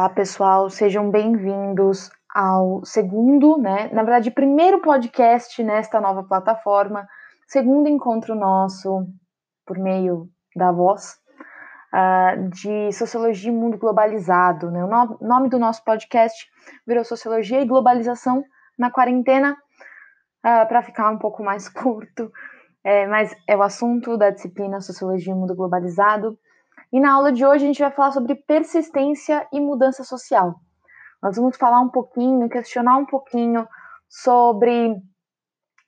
Olá, pessoal, sejam bem-vindos ao segundo, né? Na verdade, primeiro podcast nesta nova plataforma, segundo encontro nosso por meio da voz uh, de Sociologia e Mundo Globalizado. Né? O no nome do nosso podcast virou Sociologia e Globalização na Quarentena, uh, para ficar um pouco mais curto, é, mas é o assunto da disciplina Sociologia e Mundo Globalizado. E na aula de hoje a gente vai falar sobre persistência e mudança social. Nós vamos falar um pouquinho, questionar um pouquinho sobre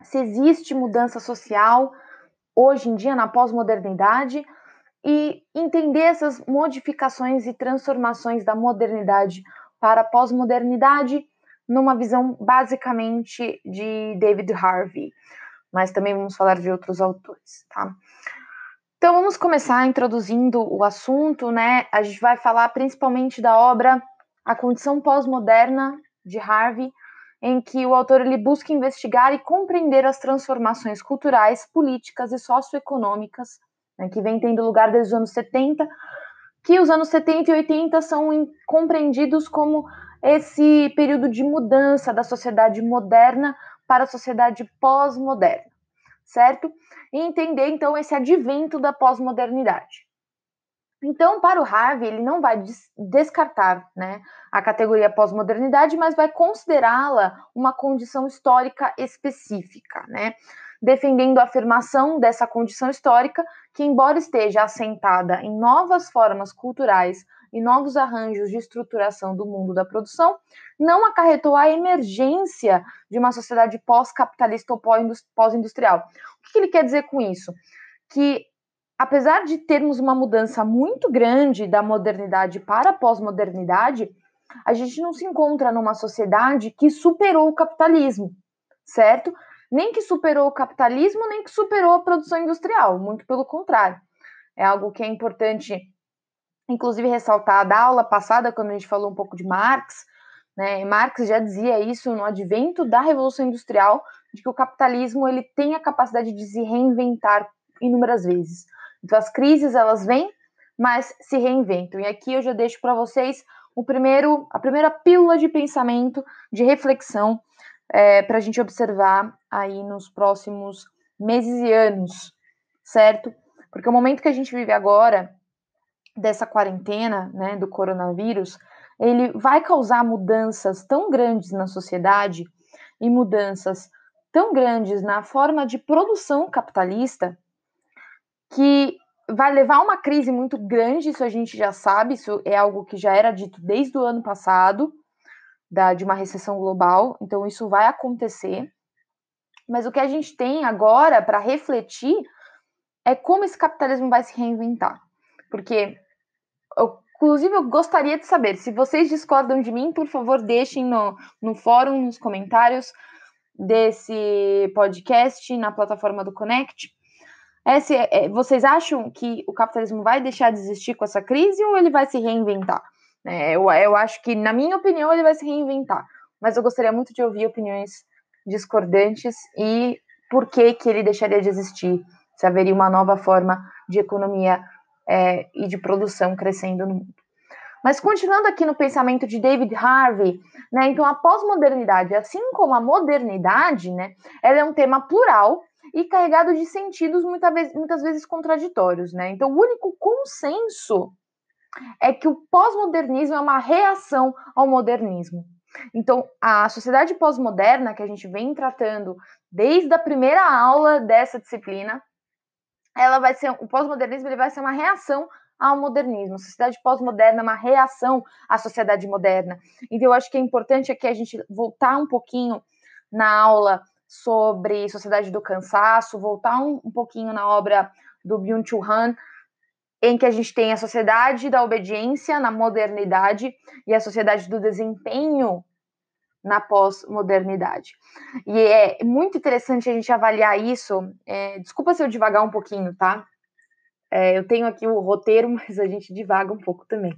se existe mudança social hoje em dia na pós-modernidade e entender essas modificações e transformações da modernidade para a pós-modernidade numa visão basicamente de David Harvey, mas também vamos falar de outros autores, tá? Então vamos começar introduzindo o assunto, né? A gente vai falar principalmente da obra A Condição Pós-Moderna de Harvey, em que o autor ele busca investigar e compreender as transformações culturais, políticas e socioeconômicas né, que vem tendo lugar desde os anos 70, que os anos 70 e 80 são compreendidos como esse período de mudança da sociedade moderna para a sociedade pós-moderna, certo? E entender então esse advento da pós-modernidade. Então, para o Harvey, ele não vai descartar né, a categoria pós-modernidade, mas vai considerá-la uma condição histórica específica, né, defendendo a afirmação dessa condição histórica que, embora esteja assentada em novas formas culturais e novos arranjos de estruturação do mundo da produção, não acarretou a emergência de uma sociedade pós-capitalista ou pós-industrial. O que ele quer dizer com isso? Que apesar de termos uma mudança muito grande da modernidade para a pós-modernidade, a gente não se encontra numa sociedade que superou o capitalismo, certo? Nem que superou o capitalismo, nem que superou a produção industrial, muito pelo contrário. É algo que é importante, inclusive, ressaltar da aula passada, quando a gente falou um pouco de Marx, né? Marx já dizia isso no advento da Revolução Industrial, de que o capitalismo ele tem a capacidade de se reinventar inúmeras vezes. Então as crises elas vêm, mas se reinventam. E aqui eu já deixo para vocês o primeiro, a primeira pílula de pensamento, de reflexão é, para a gente observar aí nos próximos meses e anos, certo? Porque o momento que a gente vive agora dessa quarentena, né, do coronavírus, ele vai causar mudanças tão grandes na sociedade e mudanças tão grandes na forma de produção capitalista que vai levar a uma crise muito grande, isso a gente já sabe, isso é algo que já era dito desde o ano passado, da, de uma recessão global, então isso vai acontecer. Mas o que a gente tem agora para refletir é como esse capitalismo vai se reinventar. Porque, eu, inclusive, eu gostaria de saber, se vocês discordam de mim, por favor, deixem no, no fórum, nos comentários desse podcast, na plataforma do Connect, é se, é, vocês acham que o capitalismo vai deixar de existir com essa crise ou ele vai se reinventar? É, eu, eu acho que, na minha opinião, ele vai se reinventar. Mas eu gostaria muito de ouvir opiniões discordantes e por que, que ele deixaria de existir, se haveria uma nova forma de economia é, e de produção crescendo no mundo. Mas continuando aqui no pensamento de David Harvey, né, então a pós-modernidade, assim como a modernidade, né, ela é um tema plural e carregado de sentidos muitas vezes, muitas vezes contraditórios, né? Então, o único consenso é que o pós-modernismo é uma reação ao modernismo. Então, a sociedade pós-moderna que a gente vem tratando desde a primeira aula dessa disciplina, ela vai ser o pós-modernismo ele vai ser uma reação ao modernismo. A sociedade pós-moderna é uma reação à sociedade moderna. Então, eu acho que é importante aqui a gente voltar um pouquinho na aula sobre Sociedade do Cansaço, voltar um, um pouquinho na obra do Byung-Chul Han, em que a gente tem a sociedade da obediência na modernidade e a sociedade do desempenho na pós-modernidade. E é muito interessante a gente avaliar isso. É, desculpa se eu devagar um pouquinho, tá? É, eu tenho aqui o roteiro, mas a gente divaga um pouco também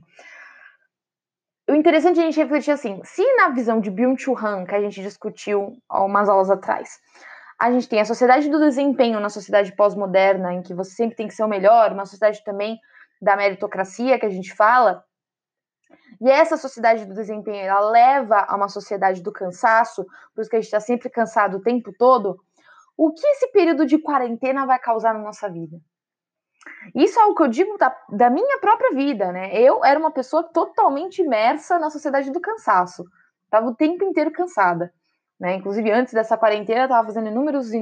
o interessante é a gente refletir assim, se na visão de Byung-Chul Han, que a gente discutiu há umas aulas atrás, a gente tem a sociedade do desempenho na sociedade pós-moderna, em que você sempre tem que ser o melhor, uma sociedade também da meritocracia que a gente fala, E essa sociedade do desempenho, ela leva a uma sociedade do cansaço, por isso que a gente está sempre cansado o tempo todo. O que esse período de quarentena vai causar na nossa vida? Isso é o que eu digo da, da minha própria vida, né? Eu era uma pessoa totalmente imersa na sociedade do cansaço. Tava o tempo inteiro cansada. Né? Inclusive, antes dessa quarentena, eu estava fazendo inúmeros,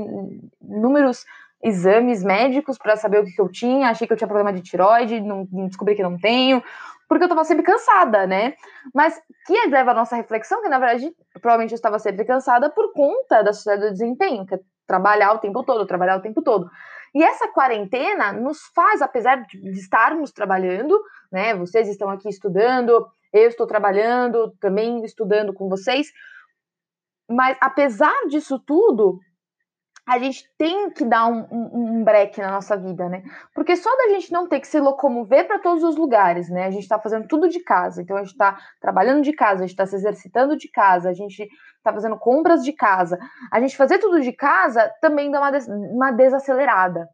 inúmeros exames médicos para saber o que, que, eu tinha. Achei que eu tinha problema de tiroide, não, descobri que não tenho, porque eu estava sempre cansada, né? Mas que leva a nossa reflexão, que na verdade, provavelmente eu estava sempre cansada por conta da sociedade do desempenho, que é trabalhar o tempo todo, trabalhar o tempo todo. E essa quarentena nos faz, apesar de estarmos trabalhando, né? Vocês estão aqui estudando, eu estou trabalhando, também estudando com vocês, mas apesar disso tudo, a gente tem que dar um, um, um, break na nossa vida, né? Porque só da gente não ter que se locomover para todos os lugares, né? A gente está fazendo tudo de casa, então a gente está trabalhando de casa, a gente está se exercitando de casa, a gente está fazendo compras de casa. A gente fazer tudo de casa também dá uma, des uma desacelerada.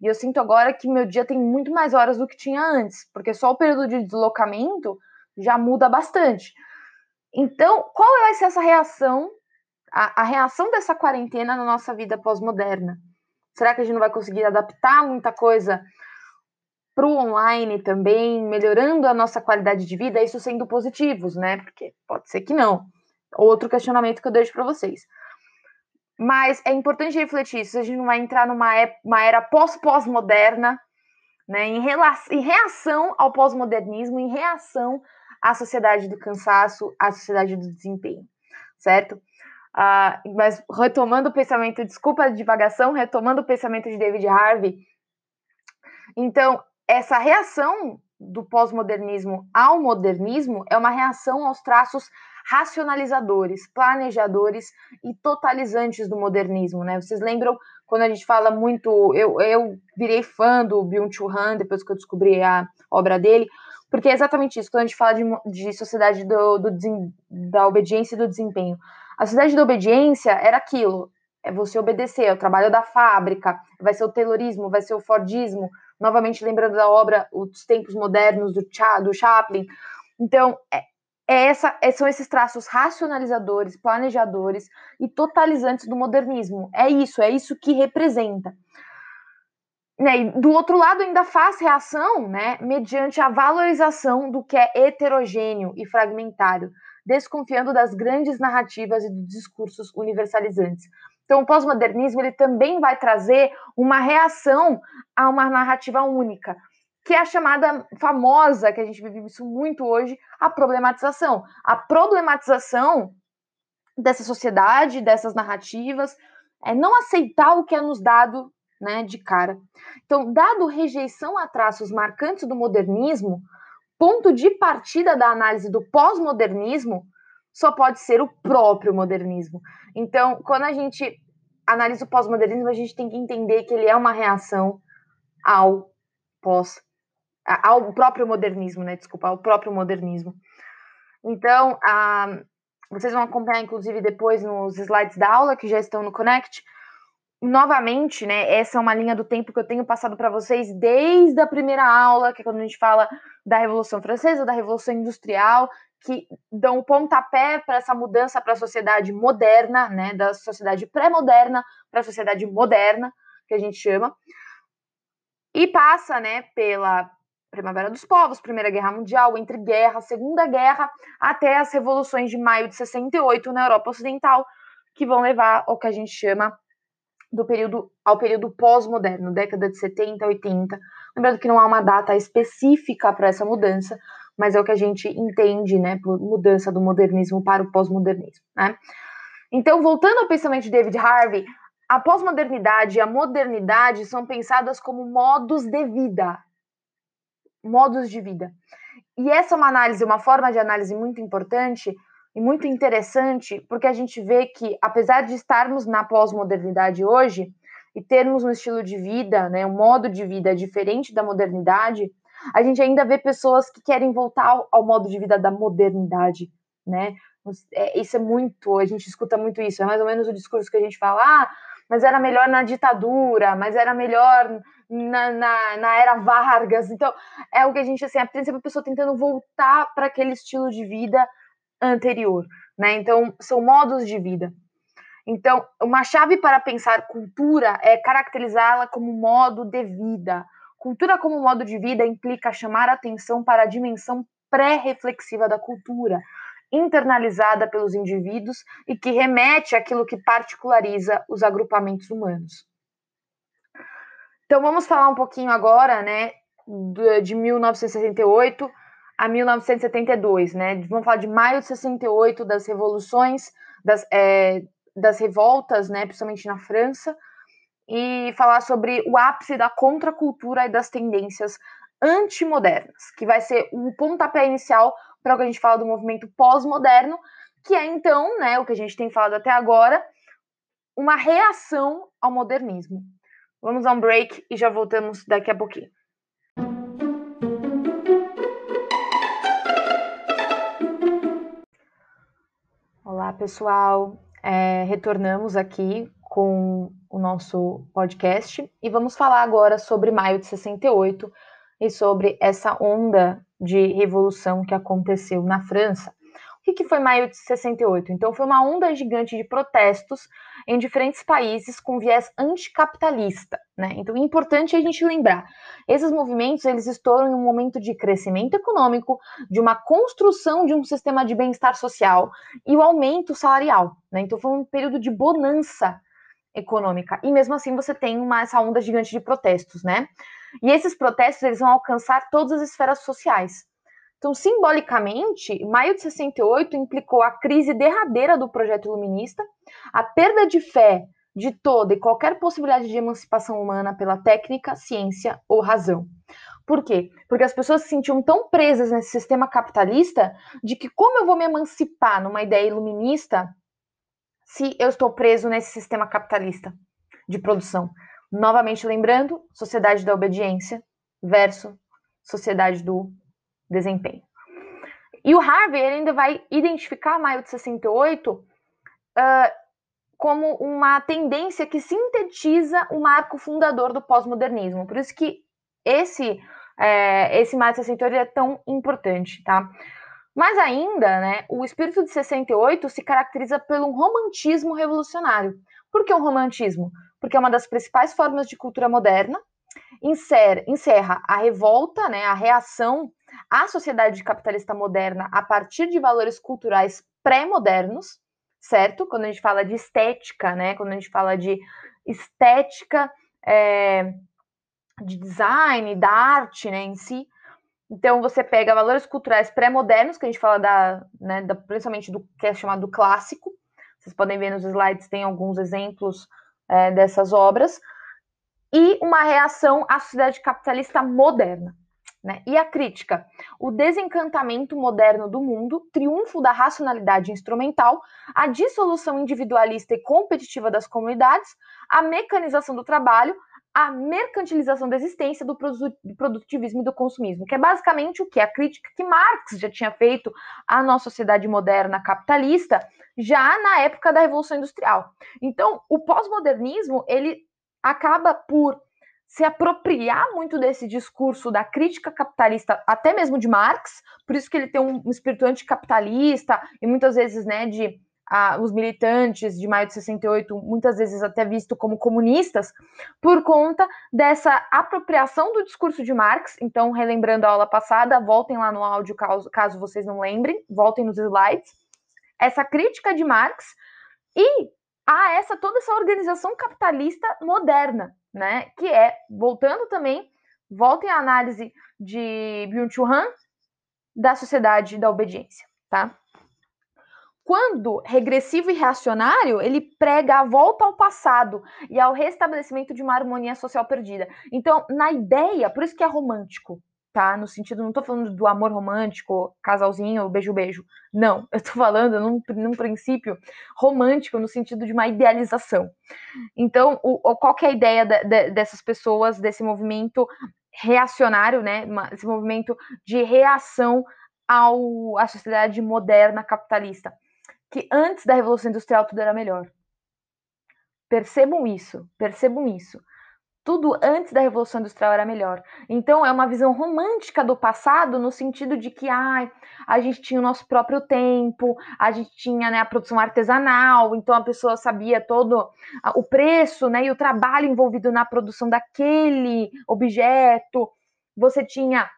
E eu sinto agora que meu dia tem muito mais horas do que tinha antes, porque só o período de deslocamento já muda bastante. Então, qual vai ser essa reação, a, a reação dessa quarentena na nossa vida pós-moderna? Será que a gente não vai conseguir adaptar muita coisa para o online também, melhorando a nossa qualidade de vida, isso sendo positivos, né? Porque pode ser que não. Outro questionamento que eu deixo para vocês. Mas é importante refletir se a gente não vai entrar numa é, era pós-pós-moderna, né, em, em reação ao pós-modernismo, em reação à sociedade do cansaço, à sociedade do desempenho, certo? Uh, mas retomando o pensamento, desculpa a divagação, retomando o pensamento de David Harvey, então, essa reação do pós-modernismo ao modernismo é uma reação aos traços racionalizadores, planejadores e totalizantes do modernismo, né? Vocês lembram quando a gente fala muito, eu, eu virei fã do Byung-Chul Han depois que eu descobri a obra dele, porque é exatamente isso, quando a gente fala de, de sociedade do, do, da obediência e do desempenho. A sociedade da obediência era aquilo, é você obedecer, é o trabalho da fábrica, vai ser o Taylorismo, vai ser o Fordismo, novamente lembrando da obra Os Tempos Modernos do, Cha, do Chaplin. Então, é, é essa, é, são esses traços racionalizadores, planejadores e totalizantes do modernismo. É isso, é isso que representa. Né, do outro lado, ainda faz reação né, mediante a valorização do que é heterogêneo e fragmentário, desconfiando das grandes narrativas e dos discursos universalizantes. Então, o pós-modernismo ele também vai trazer uma reação a uma narrativa única, que é a chamada famosa, que a gente vive isso muito hoje, a problematização. A problematização dessa sociedade, dessas narrativas, é não aceitar o que é nos dado né, de cara. Então, dado rejeição a traços marcantes do modernismo, ponto de partida da análise do pós-modernismo só pode ser o próprio modernismo. Então, quando a gente analisa o pós-modernismo, a gente tem que entender que ele é uma reação ao pós ao próprio modernismo, né? Desculpa, ao próprio modernismo. Então, a, vocês vão acompanhar, inclusive, depois nos slides da aula que já estão no Connect, novamente, né, essa é uma linha do tempo que eu tenho passado para vocês desde a primeira aula, que é quando a gente fala da Revolução Francesa, da Revolução Industrial, que dão um pontapé para essa mudança para a sociedade moderna, né, da sociedade pré-moderna para a sociedade moderna, que a gente chama, e passa, né, pela Primavera dos Povos, Primeira Guerra Mundial, entre guerra, Segunda Guerra, até as revoluções de maio de 68 na Europa Ocidental, que vão levar ao que a gente chama do período ao período pós-moderno, década de 70, 80. Lembrando que não há uma data específica para essa mudança, mas é o que a gente entende, né, por mudança do modernismo para o pós-modernismo, né? Então, voltando ao pensamento de David Harvey, a pós-modernidade e a modernidade são pensadas como modos de vida, modos de vida. E essa é uma análise, uma forma de análise muito importante, e muito interessante, porque a gente vê que, apesar de estarmos na pós-modernidade hoje e termos um estilo de vida, né, um modo de vida diferente da modernidade, a gente ainda vê pessoas que querem voltar ao, modo de vida da modernidade, né? É, isso é muito, a gente escuta muito isso, é mais ou menos o discurso que a gente fala, ah, mas era melhor na ditadura, mas era melhor na, na, na, era Vargas. Então, é o que a gente, assim, é sempre a pessoa tentando voltar para aquele estilo de vida anterior, né? Então, são modos de vida. Então, uma chave para pensar cultura é caracterizá-la como modo de vida. Cultura como modo de vida implica chamar atenção para a dimensão pré-reflexiva da cultura, internalizada pelos indivíduos e que remete àquilo que particulariza os agrupamentos humanos. Então vamos falar um pouquinho agora, né, de 1968 a 1972, né? Vamos falar de maio de 68, das revoluções, das, é, das revoltas, né, principalmente na França, e falar sobre o ápice da contracultura e das tendências antimodernas, que vai ser o pontapé inicial para o que a gente fala do movimento pós-moderno, que é então, né, o que a gente tem falado até agora, uma reação ao modernismo. Vamos a um break e já voltamos daqui a pouquinho. Olá, pessoal. É, retornamos aqui com o nosso podcast e vamos falar agora sobre maio de 68 e sobre essa onda de revolução que aconteceu na França. O que foi maio de 68? Então, foi uma onda gigante de protestos em diferentes países com viés anticapitalista. Né? Então, é importante a gente lembrar, esses movimentos eles estouram em um momento de crescimento econômico, de uma construção de um sistema de bem-estar social e o aumento salarial. Né? Então, foi um período de bonança econômica. E mesmo assim, você tem uma, essa onda gigante de protestos, né? E esses protestos eles vão alcançar todas as esferas sociais. Então, simbolicamente, maio de 68 implicou a crise derradeira do projeto iluminista, a perda de fé de toda e qualquer possibilidade de emancipação humana pela técnica, ciência ou razão. Por quê? Porque as pessoas se sentiam tão presas nesse sistema capitalista de que como eu vou me emancipar numa ideia iluminista se eu estou preso nesse sistema capitalista de produção? Novamente lembrando, sociedade da obediência versus sociedade do desempenho. E o Harvey ele ainda vai identificar maio de 68 uh, como uma tendência que sintetiza o marco fundador do pós-modernismo. Por isso que esse, é, esse maio de 68 é tão importante, tá? Mas ainda, né, o espírito de 68 se caracteriza pelo romantismo revolucionário. Por que um romantismo? Porque é uma das principais formas de cultura moderna, encerra a revolta, né, a reação à sociedade capitalista moderna a partir de valores culturais pré-modernos, certo? Quando a gente fala de estética, né, quando a gente fala de estética é, de design, da arte, né, em si. Então você pega valores culturais pré-modernos, que a gente fala da, né, da, principalmente do que é chamado clássico. Vocês podem ver nos slides, tem alguns exemplos é, dessas obras e uma reação à sociedade capitalista moderna. Né? E a crítica, o desencantamento moderno do mundo, triunfo da racionalidade instrumental, a dissolução individualista e competitiva das comunidades, a mecanização do trabalho, a mercantilização da existência do produtivismo e do consumismo, que é basicamente o que? A crítica que Marx já tinha feito à nossa sociedade moderna capitalista já na época da Revolução Industrial. Então, o pós-modernismo, ele acaba por se apropriar muito desse discurso da crítica capitalista, até mesmo de Marx, por isso que ele tem um espírito anticapitalista e muitas vezes, né, de ah, os militantes de maio de 68, muitas vezes até visto como comunistas, por conta dessa apropriação do discurso de Marx. Então, relembrando a aula passada, voltem lá no áudio caso, caso vocês não lembrem, voltem nos slides. Essa crítica de Marx e a essa toda essa organização capitalista moderna, né? Que é, voltando também, voltem à análise de Byung-Chul Han da sociedade da obediência, tá? Quando regressivo e reacionário, ele prega a volta ao passado e ao restabelecimento de uma harmonia social perdida. Então, na ideia, por isso que é romântico, tá? No sentido, não tô falando do amor romântico, casalzinho, beijo-beijo. Não, eu tô falando num, num, princípio romântico, no sentido de uma idealização. Então, o, qual que é a ideia de, de, dessas pessoas, desse movimento reacionário, né? Esse movimento de reação ao, à sociedade moderna capitalista. Que antes da Revolução Industrial tudo era melhor. Percebam isso, percebam isso. Tudo antes da Revolução Industrial era melhor. Então é uma visão romântica do passado no sentido de que ah, a gente tinha o nosso próprio tempo, a gente tinha né, a produção artesanal, então a pessoa sabia todo o preço né, e o trabalho envolvido na produção daquele objeto. Você tinha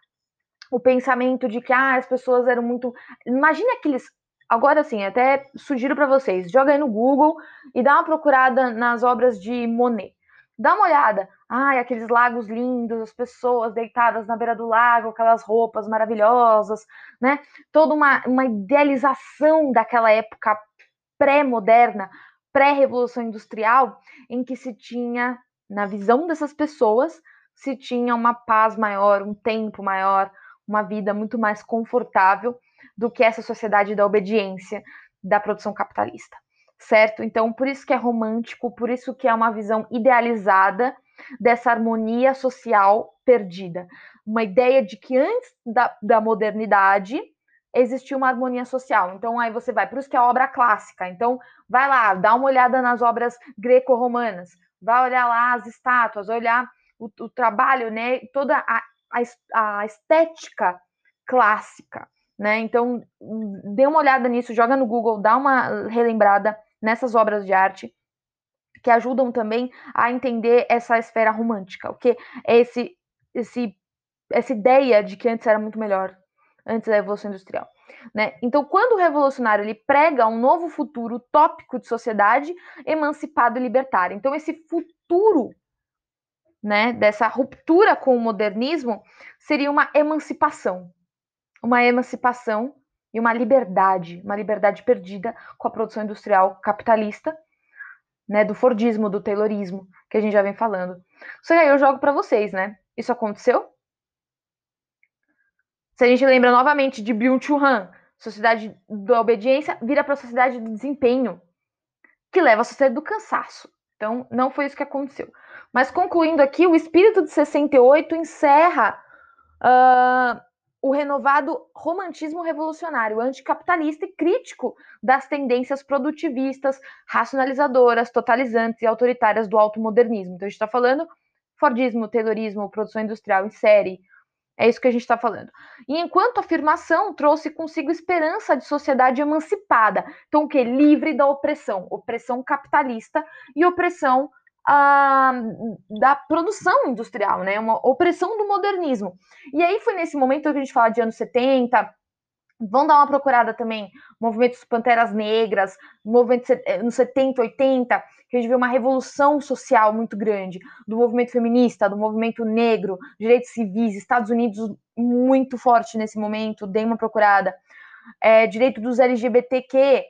o pensamento de que ah, as pessoas eram muito. Imagina aqueles. Agora sim, até sugiro para vocês, joga aí no Google e dá uma procurada nas obras de Monet. Dá uma olhada. Ai, aqueles lagos lindos, as pessoas deitadas na beira do lago, aquelas roupas maravilhosas, né? Toda uma, uma idealização daquela época pré-moderna, pré-revolução industrial, em que se tinha, na visão dessas pessoas, se tinha uma paz maior, um tempo maior, uma vida muito mais confortável do que essa sociedade da obediência da produção capitalista, certo? Então, por isso que é romântico, por isso que é uma visão idealizada dessa harmonia social perdida. Uma ideia de que antes da, da modernidade existia uma harmonia social. Então, aí você vai, por isso que é obra clássica. Então, vai lá, dá uma olhada nas obras greco-romanas, vai olhar lá as estátuas, olhar o, o trabalho, né? Toda a a, a estética clássica, né? Então, dê uma olhada nisso, joga no Google, dá uma relembrada nessas obras de arte que ajudam também a entender essa esfera romântica, o que é esse, esse, essa ideia de que antes era muito melhor, antes da Revolução Industrial. Né? Então, quando o revolucionário ele prega um novo futuro utópico de sociedade emancipado e libertária. Então, esse futuro né, dessa ruptura com o modernismo seria uma emancipação. Uma emancipação e uma liberdade, uma liberdade perdida com a produção industrial capitalista, né, do Fordismo, do Taylorismo, que a gente já vem falando. Só que aí eu jogo para vocês, né? Isso aconteceu? Se a gente lembra novamente de Byung-Chul Han, sociedade da obediência vira para a sociedade do desempenho, que leva à sociedade do cansaço. Então, não foi isso que aconteceu. Mas concluindo aqui, o espírito de 68 encerra o renovado romantismo revolucionário, anticapitalista e crítico das tendências produtivistas, racionalizadoras, totalizantes e autoritárias do automodernismo. Então, a gente está falando Fordismo, Taylorismo, produção industrial em série. É isso que a gente está falando. E enquanto afirmação trouxe consigo esperança de sociedade emancipada, então o que? Livre da opressão, opressão capitalista e opressão da produção industrial, né? Uma opressão do modernismo. E aí foi nesse momento que a gente fala de anos 70, Vão dar uma procurada também, movimentos Panteras Negras, movimentos eh, nos 70, 80, que a gente vê uma revolução social muito grande, do movimento feminista, do movimento negro, direitos civis, Estados Unidos muito forte nesse momento, dei uma procurada. É, direito dos LGBTQ,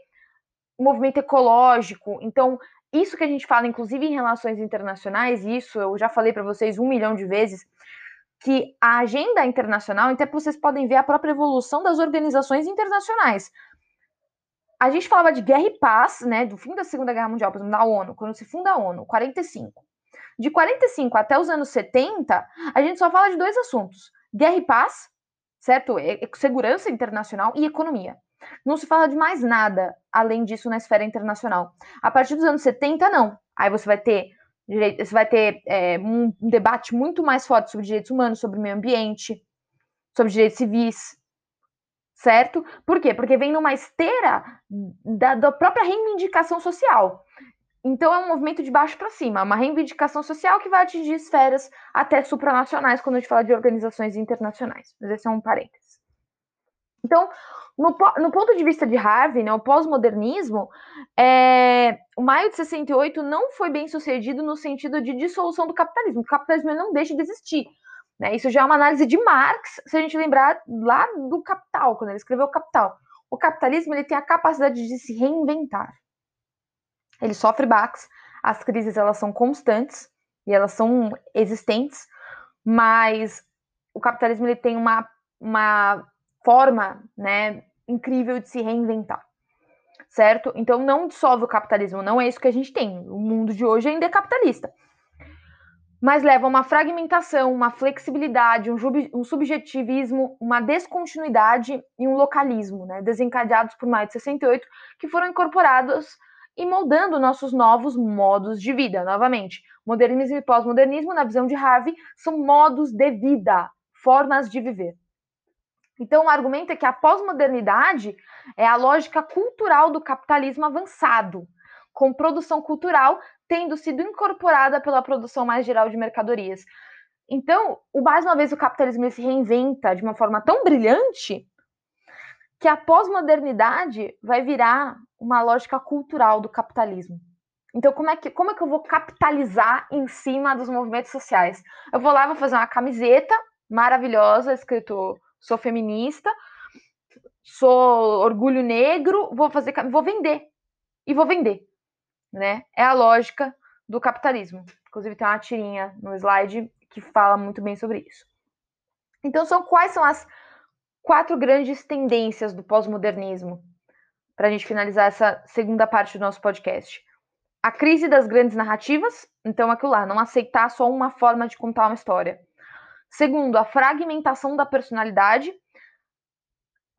movimento ecológico. Então, isso que a gente fala, inclusive em relações internacionais, isso eu já falei para vocês um milhão de vezes, que a agenda internacional, até vocês podem ver a própria evolução das organizações internacionais. A gente falava de guerra e paz, né, do fim da Segunda Guerra Mundial, por exemplo, da ONU, quando se funda a ONU, 45. De 45 até os anos 70, a gente só fala de dois assuntos: guerra e paz, certo? Segurança internacional e economia. Não se fala de mais nada além disso na esfera internacional. A partir dos anos 70, não. Aí você vai ter você vai ter é, um debate muito mais forte sobre direitos humanos, sobre meio ambiente, sobre direitos civis, certo? Por quê? Porque vem numa esteira da, da própria reivindicação social. Então é um movimento de baixo para cima, uma reivindicação social que vai atingir esferas até supranacionais quando a gente fala de organizações internacionais. Mas esse é um parênteses. Então, no, no, ponto de vista de Harvey, né, o pós-modernismo, é, o maio de 68 não foi bem sucedido no sentido de dissolução do capitalismo. O capitalismo não deixa de existir. Né? Isso já é uma análise de Marx, se a gente lembrar lá do Capital, quando ele escreveu o Capital. O capitalismo ele tem a capacidade de se reinventar. Ele sofre baques, as crises elas são constantes e elas são existentes, mas o capitalismo ele tem uma, uma forma, né, incrível de se reinventar. Certo? Então não dissolve o capitalismo, não é isso que a gente tem. O mundo de hoje ainda é capitalista. Mas leva a uma fragmentação, uma flexibilidade, um, um subjetivismo, uma descontinuidade e um localismo, né, desencadeados por maio de 68, que foram incorporados e moldando nossos novos modos de vida. Novamente, modernismo e pós-modernismo, na visão de Harvey, são modos de vida, formas de viver. Então, o argumento é que a pós-modernidade é a lógica cultural do capitalismo avançado, com produção cultural tendo sido incorporada pela produção mais geral de mercadorias. Então, mais uma vez, o capitalismo se reinventa de uma forma tão brilhante que a pós-modernidade vai virar uma lógica cultural do capitalismo. Então, como é, que, como é que eu vou capitalizar em cima dos movimentos sociais? Eu vou lá, vou fazer uma camiseta maravilhosa, escrito sou feminista, sou orgulho negro, vou fazer, vou vender. E vou vender, né? É a lógica do capitalismo. Inclusive tem uma tirinha no slide que fala muito bem sobre isso. Então, são quais são as quatro grandes tendências do pós-modernismo? Para a gente finalizar essa segunda parte do nosso podcast. A crise das grandes narrativas, então aquilo lá, não aceitar só uma forma de contar uma história. Segundo, a fragmentação da personalidade.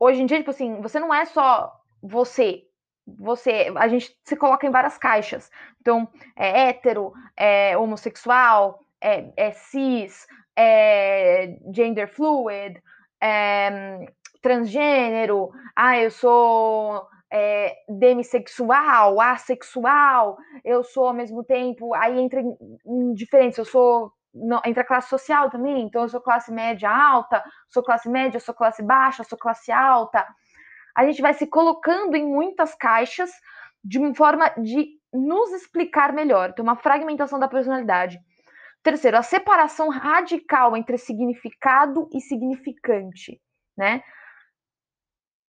Hoje em dia, tipo assim, você não é só você. Você, a gente se coloca em várias caixas. Então, é hétero, é homossexual, é, é cis, é gender fluid, é transgênero. Ah, eu sou é, demissexual, assexual, eu sou ao mesmo tempo, aí entra em, em diferentes, eu sou entre a classe social também, então eu sou classe média alta, sou classe média, sou classe baixa, sou classe alta. A gente vai se colocando em muitas caixas de uma forma de nos explicar melhor, então uma fragmentação da personalidade. Terceiro, a separação radical entre significado e significante, né?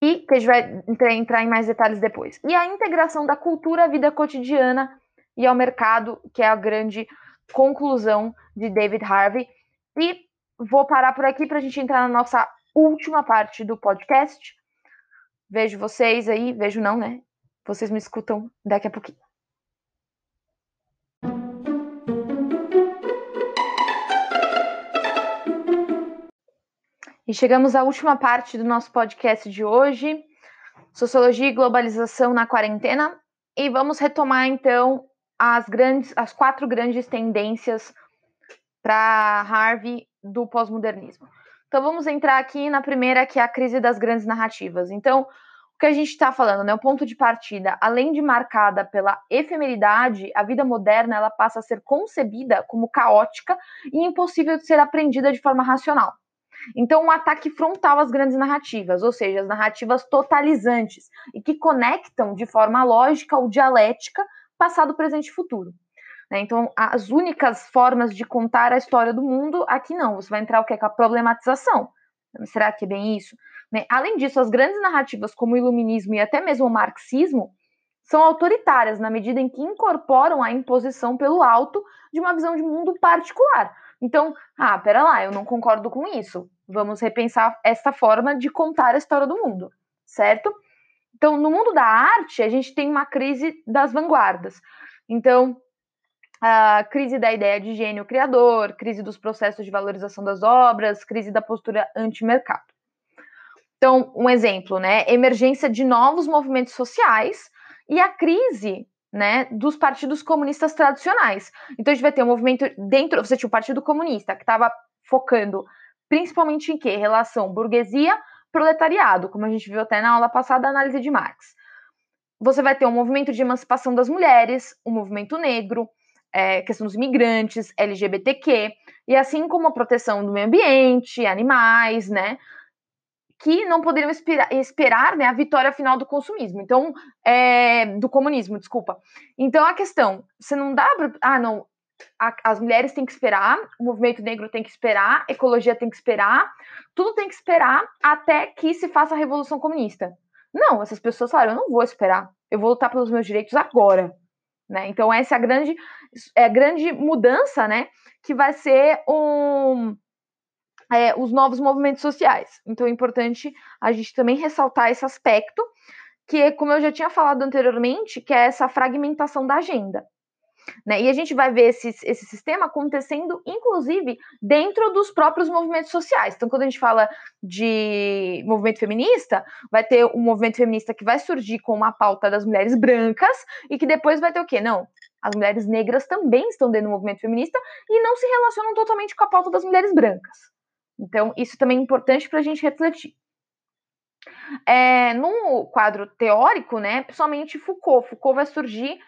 E que a gente vai entrar em mais detalhes depois. E a integração da cultura à vida cotidiana e ao mercado, que é a grande conclusão de David Harvey. E vou parar por aqui para a gente entrar na nossa última parte do podcast. Vejo vocês aí, vejo não, né? Vocês me escutam daqui a pouquinho. E chegamos à última parte do nosso podcast de hoje, Sociologia e Globalização na Quarentena, e vamos retomar então as grandes, as quatro grandes tendências para Harvey do pós-modernismo. Então vamos entrar aqui na primeira, que é a crise das grandes narrativas. Então, o que a gente está falando, né? O ponto de partida, além de marcada pela efemeridade, a vida moderna ela passa a ser concebida como caótica e impossível de ser aprendida de forma racional. Então, um ataque frontal às grandes narrativas, ou seja, as narrativas totalizantes e que conectam de forma lógica ou dialética passado, presente e futuro. Né? Então, as únicas formas de contar a história do mundo, aqui não. Você vai entrar o que? Com a problematização. Será que é bem isso? Né? Além disso, as grandes narrativas, como o iluminismo e até mesmo o marxismo, são autoritárias na medida em que incorporam a imposição pelo alto de uma visão de mundo particular. Então, ah, pera lá, eu não concordo com isso. Vamos repensar essa forma de contar a história do mundo, certo? Então, no mundo da arte, a gente tem uma crise das vanguardas. Então, a crise da ideia de gênio criador, crise dos processos de valorização das obras, crise da postura anti-mercado. Então, um exemplo, né? Emergência de novos movimentos sociais e a crise né, dos partidos comunistas tradicionais. Então, a gente vai ter um movimento dentro. Você tinha o Partido Comunista, que estava focando principalmente em quê? Relação burguesia proletariado, como a gente viu até na aula passada, a análise de Marx. Você vai ter um movimento de emancipação das mulheres, um movimento negro, é, questão dos imigrantes, LGBTQ, e assim como a proteção do meio ambiente, animais, né? Que não poderiam esperar, esperar né, a vitória final do consumismo. Então, é, do comunismo, desculpa. Então, a questão, você não dá pra, Ah, não, a, as mulheres têm que esperar, o movimento negro tem que esperar, a ecologia tem que esperar, tudo tem que esperar até que se faça a revolução comunista. Não, essas pessoas falaram, eu não vou esperar, eu vou lutar pelos meus direitos agora. Né? Então, essa é a grande, é a grande mudança né, que vai ser um, é, os novos movimentos sociais. Então, é importante a gente também ressaltar esse aspecto, que, como eu já tinha falado anteriormente, que é essa fragmentação da agenda. Né? E a gente vai ver esse, esse sistema acontecendo, inclusive, dentro dos próprios movimentos sociais. Então, quando a gente fala de movimento feminista, vai ter um movimento feminista que vai surgir com uma pauta das mulheres brancas e que depois vai ter o quê? Não, as mulheres negras também estão dentro do movimento feminista e não se relacionam totalmente com a pauta das mulheres brancas. Então, isso também é importante para a gente refletir. É, no quadro teórico, né, principalmente Foucault. Foucault vai surgir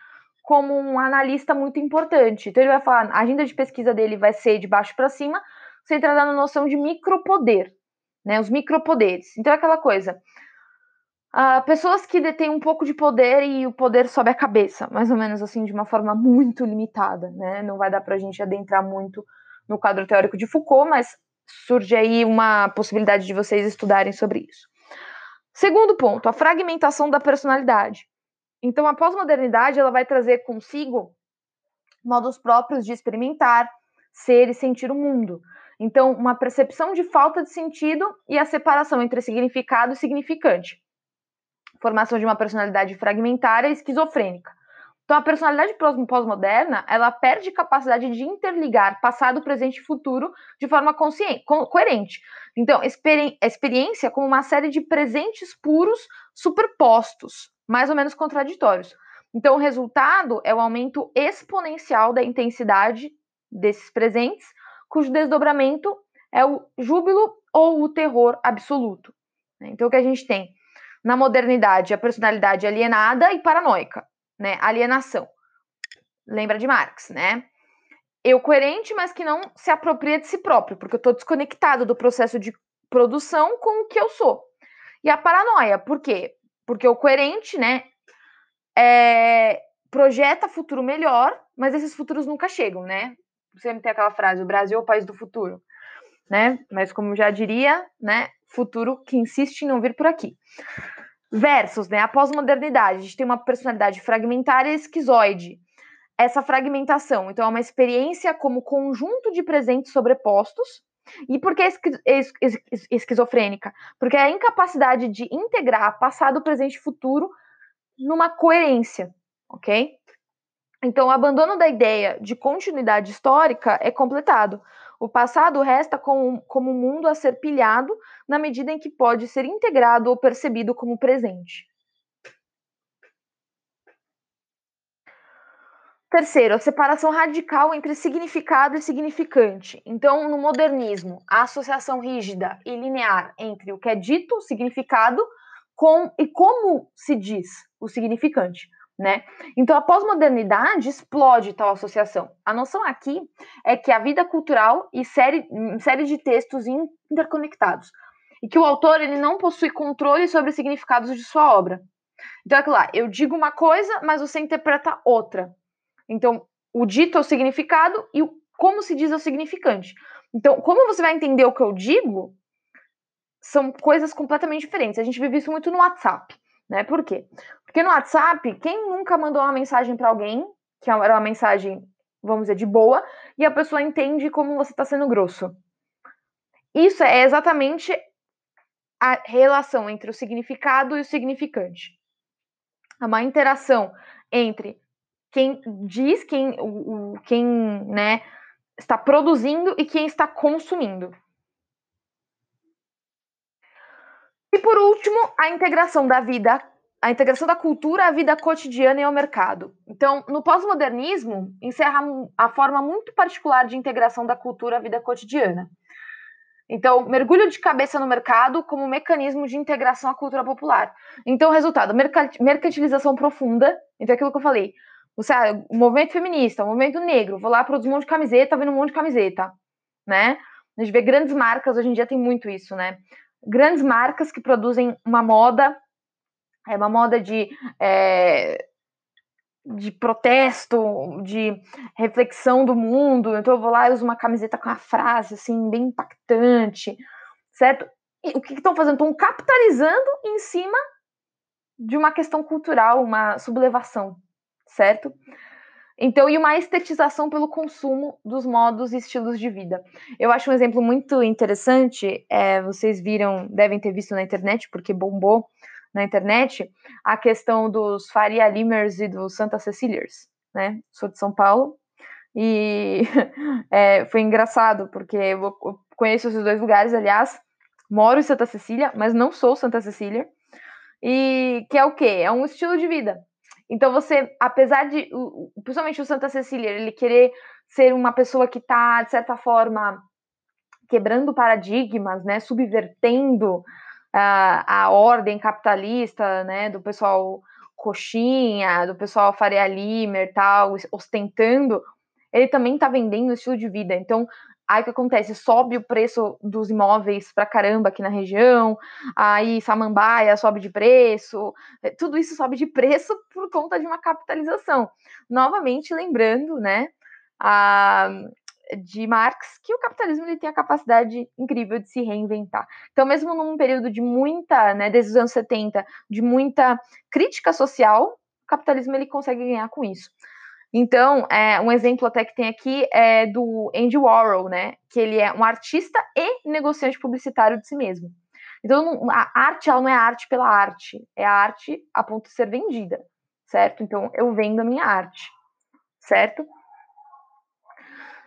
como um analista muito importante. Então, ele vai falar, a agenda de pesquisa dele vai ser de baixo para cima, centrada na noção de micropoder, né, os micropoderes. Então, é aquela coisa, Uh, pessoas que detêm um pouco de poder e o poder sobe a cabeça, mais ou menos assim, de uma forma muito limitada, né? Não vai dar para a gente adentrar muito no quadro teórico de Foucault, mas surge aí uma possibilidade de vocês estudarem sobre isso. Segundo ponto, a fragmentação da personalidade. Então, a pós-modernidade ela vai trazer consigo modos próprios de experimentar, ser e sentir o mundo. Então, uma percepção de falta de sentido e a separação entre significado e significante formação de uma personalidade fragmentária e esquizofrênica. Então, a personalidade pós-moderna, ela perde capacidade de interligar passado, presente e futuro de forma consciente, co coerente. Então, experi experiência como uma série de presentes puros superpostos, mais ou menos contraditórios. Então, o resultado é o aumento exponencial da intensidade desses presentes, cujo desdobramento é o júbilo ou o terror absoluto. Então, o que a gente tem? Na modernidade, a personalidade alienada e paranoica, né? Alienação. Lembra de Marx, né? Eu coerente, mas que não se apropria de si próprio, porque eu estou desconectado do processo de produção com o que eu sou. E a paranoia, por quê? Porque o coerente, né, é, projeta futuro melhor, mas esses futuros nunca chegam, né? Sempre tem aquela frase, o Brasil é o país do futuro, né? Mas como já diria, né, futuro que insiste em não vir por aqui. Versus, né? A pós-modernidade, a gente tem uma personalidade fragmentária e esquizoide. Essa fragmentação, então, é uma experiência como conjunto de presentes sobrepostos. E por que es es esquizofrênica? Porque é a incapacidade de integrar passado, presente e futuro numa coerência, ok? Então, o abandono da ideia de continuidade histórica é completado. O passado resta como, como um mundo a ser pilhado na medida em que pode ser integrado ou percebido como presente. Terceiro, a separação radical entre significado e significante. Então, no modernismo, a associação rígida e linear entre o que é dito, o significado, com, e como se diz o significante né? Então a pós-modernidade explode tal associação. A noção aqui é que a vida cultural e série, série de textos interconectados e que o autor ele não possui controle sobre os significados de sua obra. Então é lá, eu digo uma coisa, mas você interpreta outra. Então o dito é o significado e o como se diz é o significante. Então, como você vai entender o que eu digo, são coisas completamente diferentes. A gente vive isso muito no WhatsApp. Né? Por quê? Porque no WhatsApp, quem nunca mandou uma mensagem para alguém, que era uma mensagem, vamos dizer, de boa, e a pessoa entende como você está sendo grosso? Isso é exatamente a relação entre o significado e o significante. É uma interação entre quem diz, quem, o, quem né, está produzindo e quem está consumindo. E por último, a integração da vida, a integração da cultura à vida cotidiana e ao mercado. Então, no pós-modernismo, encerra a forma muito particular de integração da cultura à vida cotidiana. Então, mergulho de cabeça no mercado como mecanismo de integração à cultura popular. Então, resultado, mercantilização profunda. Então, aquilo que eu falei. Você, ah, o movimento feminista, o movimento negro, vou lá produzir um monte de camiseta, vendo um monte de camiseta, né? A gente vê grandes marcas, hoje em dia tem muito isso, né? grandes marcas que produzem uma moda, é uma moda de, é, de protesto, de reflexão do mundo. Então eu vou lá e uso uma camiseta com uma frase assim bem impactante, certo? E o que estão fazendo? Estão capitalizando em cima de uma questão cultural, uma sublevação, certo? Então, e uma estetização pelo consumo dos modos e estilos de vida. Eu acho um exemplo muito interessante, é, vocês viram, devem ter visto na internet, porque bombou na internet, a questão dos Faria Limers e dos Santa Ceciliers, né? Sou de São Paulo. E é, foi engraçado, porque eu conheço esses dois lugares, aliás, moro em Santa Cecília, mas não sou Santa Cecília. E que é o quê? É um estilo de vida. Então você, apesar de, principalmente o Santa Cecília, ele querer ser uma pessoa que está, de certa forma, quebrando paradigmas, né, subvertendo a, a ordem capitalista, né, do pessoal coxinha, do pessoal Faria Limer, tal, ostentando, ele também está vendendo estilo de vida. Então, aí o que acontece? Sobe o preço dos imóveis pra caramba aqui na região, aí Samambaia sobe de preço, é, tudo isso sobe de preço por conta de uma capitalização. Novamente, lembrando, né, a, de Marx que o capitalismo ele tem a capacidade incrível de se reinventar. Então, mesmo num período de muita, né, desde os anos 70, de muita crítica social, o capitalismo ele consegue ganhar com isso. Então, é, um exemplo até que tem aqui é do Andy Warhol, né, que ele é um artista e negociante publicitário de si mesmo. Então, a arte ela não é arte pela arte, é a arte a ponto de ser vendida, certo? Então, eu vendo a minha arte, certo?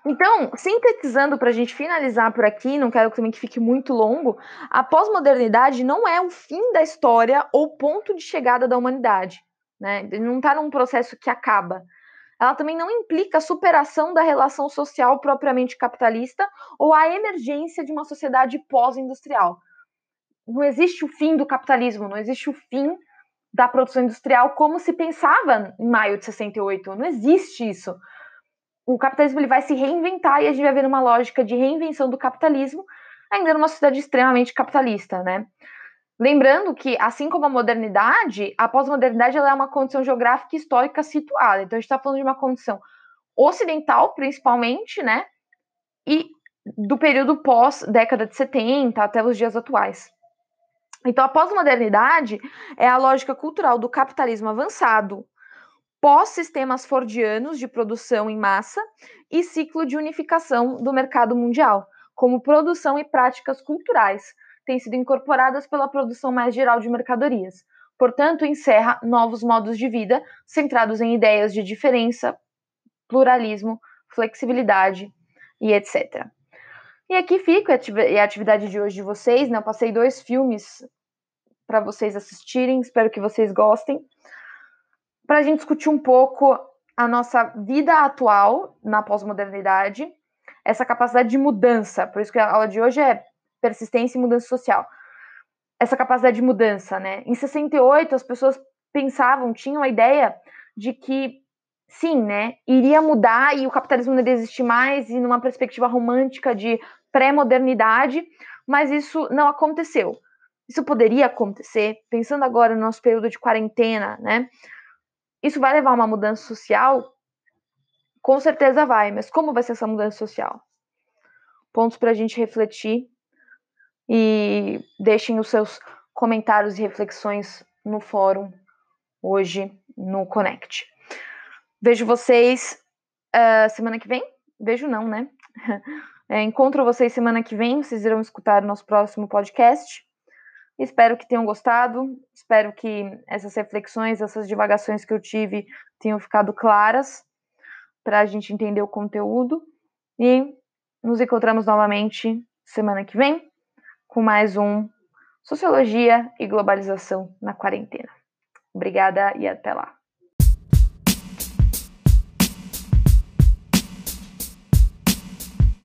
Então, sintetizando para a gente finalizar por aqui, não quero também que fique muito longo, a pós-modernidade não é o fim da história ou ponto de chegada da humanidade. Né? Não está num processo que acaba. Ela também não implica a superação da relação social propriamente capitalista ou a emergência de uma sociedade pós-industrial. Não existe o fim do capitalismo, não existe o fim da produção industrial como se pensava em maio de 68. Não existe isso o capitalismo ele vai se reinventar e a gente vai ver uma lógica de reinvenção do capitalismo, ainda numa sociedade extremamente capitalista, né? Lembrando que, assim como a modernidade, a pós-modernidade é uma condição geográfica e histórica situada. Então, a gente está falando de uma condição ocidental, principalmente, né? E do período pós-década de 70 até os dias atuais. Então, a pós-modernidade é a lógica cultural do capitalismo avançado, pós-sistemas fordianos de produção em massa e ciclo de unificação do mercado mundial, como produção e práticas culturais, têm sido incorporadas pela produção mais geral de mercadorias. Portanto, encerra novos modos de vida centrados em ideias de diferença, pluralismo, flexibilidade e etc. E aqui fica a atividade de hoje de vocês. Né? Eu passei dois filmes para vocês assistirem, espero que vocês gostem para a gente discutir um pouco a nossa vida atual na pós-modernidade, essa capacidade de mudança. Por isso que a aula de hoje é persistência e mudança social. Essa capacidade de mudança, né? Em 68, as pessoas pensavam, tinham a ideia de que sim, né, iria mudar e o capitalismo não iria existir mais e numa perspectiva romântica de pré-modernidade, mas isso não aconteceu. Isso poderia acontecer, pensando agora no nosso período de quarentena, né? Isso vai levar a uma mudança social? Com certeza vai, mas como vai ser essa mudança social? Pontos para a gente refletir e deixem os seus comentários e reflexões no fórum hoje no Connect. Vejo vocês uh, semana que vem. Vejo não, né? É, encontro vocês semana que vem. Vocês irão escutar o nosso próximo podcast. Espero que tenham gostado, espero que essas reflexões, essas divagações que eu tive tenham ficado claras para a gente entender o conteúdo. E nos encontramos novamente semana que vem com mais um Sociologia e Globalização na Quarentena. Obrigada e até lá.